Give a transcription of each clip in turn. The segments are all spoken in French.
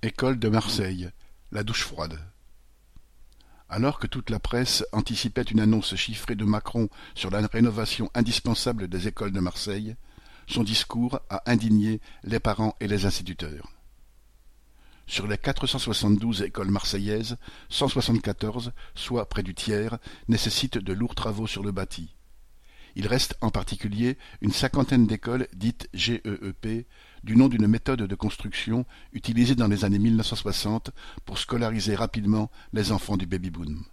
École de Marseille, la douche froide. Alors que toute la presse anticipait une annonce chiffrée de Macron sur la rénovation indispensable des écoles de Marseille, son discours a indigné les parents et les instituteurs. Sur les 472 écoles marseillaises, 174, soit près du tiers, nécessitent de lourds travaux sur le bâti. Il reste en particulier une cinquantaine d'écoles dites GEEP, du nom d'une méthode de construction utilisée dans les années 1960 pour scolariser rapidement les enfants du baby-boom.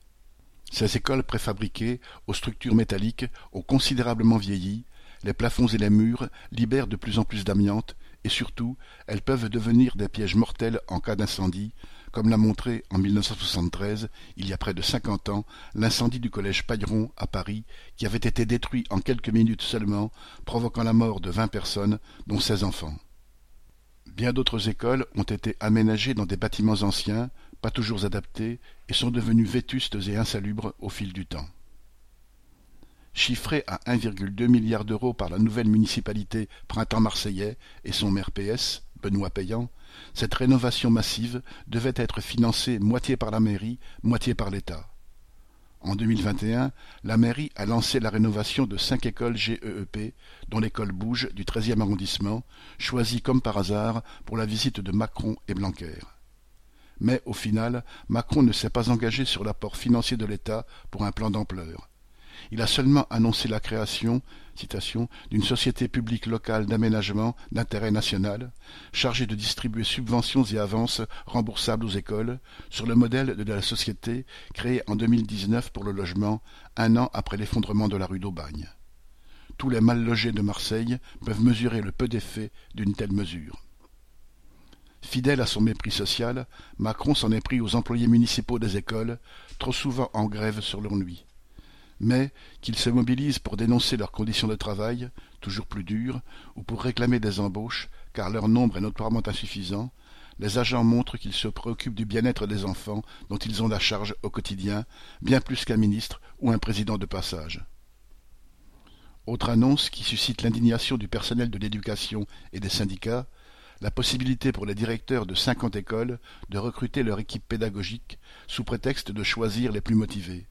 Ces écoles préfabriquées, aux structures métalliques, ont considérablement vieilli, les plafonds et les murs libèrent de plus en plus d'amiante, et surtout, elles peuvent devenir des pièges mortels en cas d'incendie, comme l'a montré en 1973, il y a près de cinquante ans, l'incendie du collège Pailleron à Paris, qui avait été détruit en quelques minutes seulement, provoquant la mort de vingt personnes, dont seize enfants. Bien d'autres écoles ont été aménagées dans des bâtiments anciens, pas toujours adaptés, et sont devenues vétustes et insalubres au fil du temps. Chiffrée à 1,2 milliard d'euros par la nouvelle municipalité Printemps Marseillais et son maire PS, Benoît Payan, cette rénovation massive devait être financée moitié par la mairie, moitié par l'État. En 2021, la mairie a lancé la rénovation de cinq écoles GEEP, dont l'école Bouge du 13e arrondissement, choisie comme par hasard pour la visite de Macron et Blanquer. Mais au final, Macron ne s'est pas engagé sur l'apport financier de l'État pour un plan d'ampleur. Il a seulement annoncé la création d'une société publique locale d'aménagement d'intérêt national, chargée de distribuer subventions et avances remboursables aux écoles, sur le modèle de la société créée en 2019 pour le logement, un an après l'effondrement de la rue d'Aubagne. Tous les mal logés de Marseille peuvent mesurer le peu d'effet d'une telle mesure. Fidèle à son mépris social, Macron s'en est pris aux employés municipaux des écoles, trop souvent en grève sur leur nuit mais qu'ils se mobilisent pour dénoncer leurs conditions de travail, toujours plus dures, ou pour réclamer des embauches, car leur nombre est notoirement insuffisant, les agents montrent qu'ils se préoccupent du bien-être des enfants dont ils ont la charge au quotidien, bien plus qu'un ministre ou un président de passage. Autre annonce qui suscite l'indignation du personnel de l'éducation et des syndicats, la possibilité pour les directeurs de cinquante écoles de recruter leur équipe pédagogique sous prétexte de choisir les plus motivés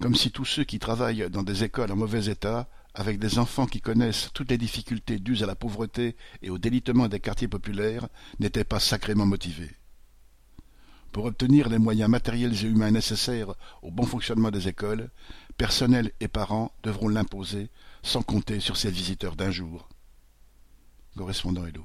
comme si tous ceux qui travaillent dans des écoles en mauvais état, avec des enfants qui connaissent toutes les difficultés dues à la pauvreté et au délitement des quartiers populaires, n'étaient pas sacrément motivés. Pour obtenir les moyens matériels et humains nécessaires au bon fonctionnement des écoles, personnel et parents devront l'imposer, sans compter sur ces visiteurs d'un jour. Correspondant Hello.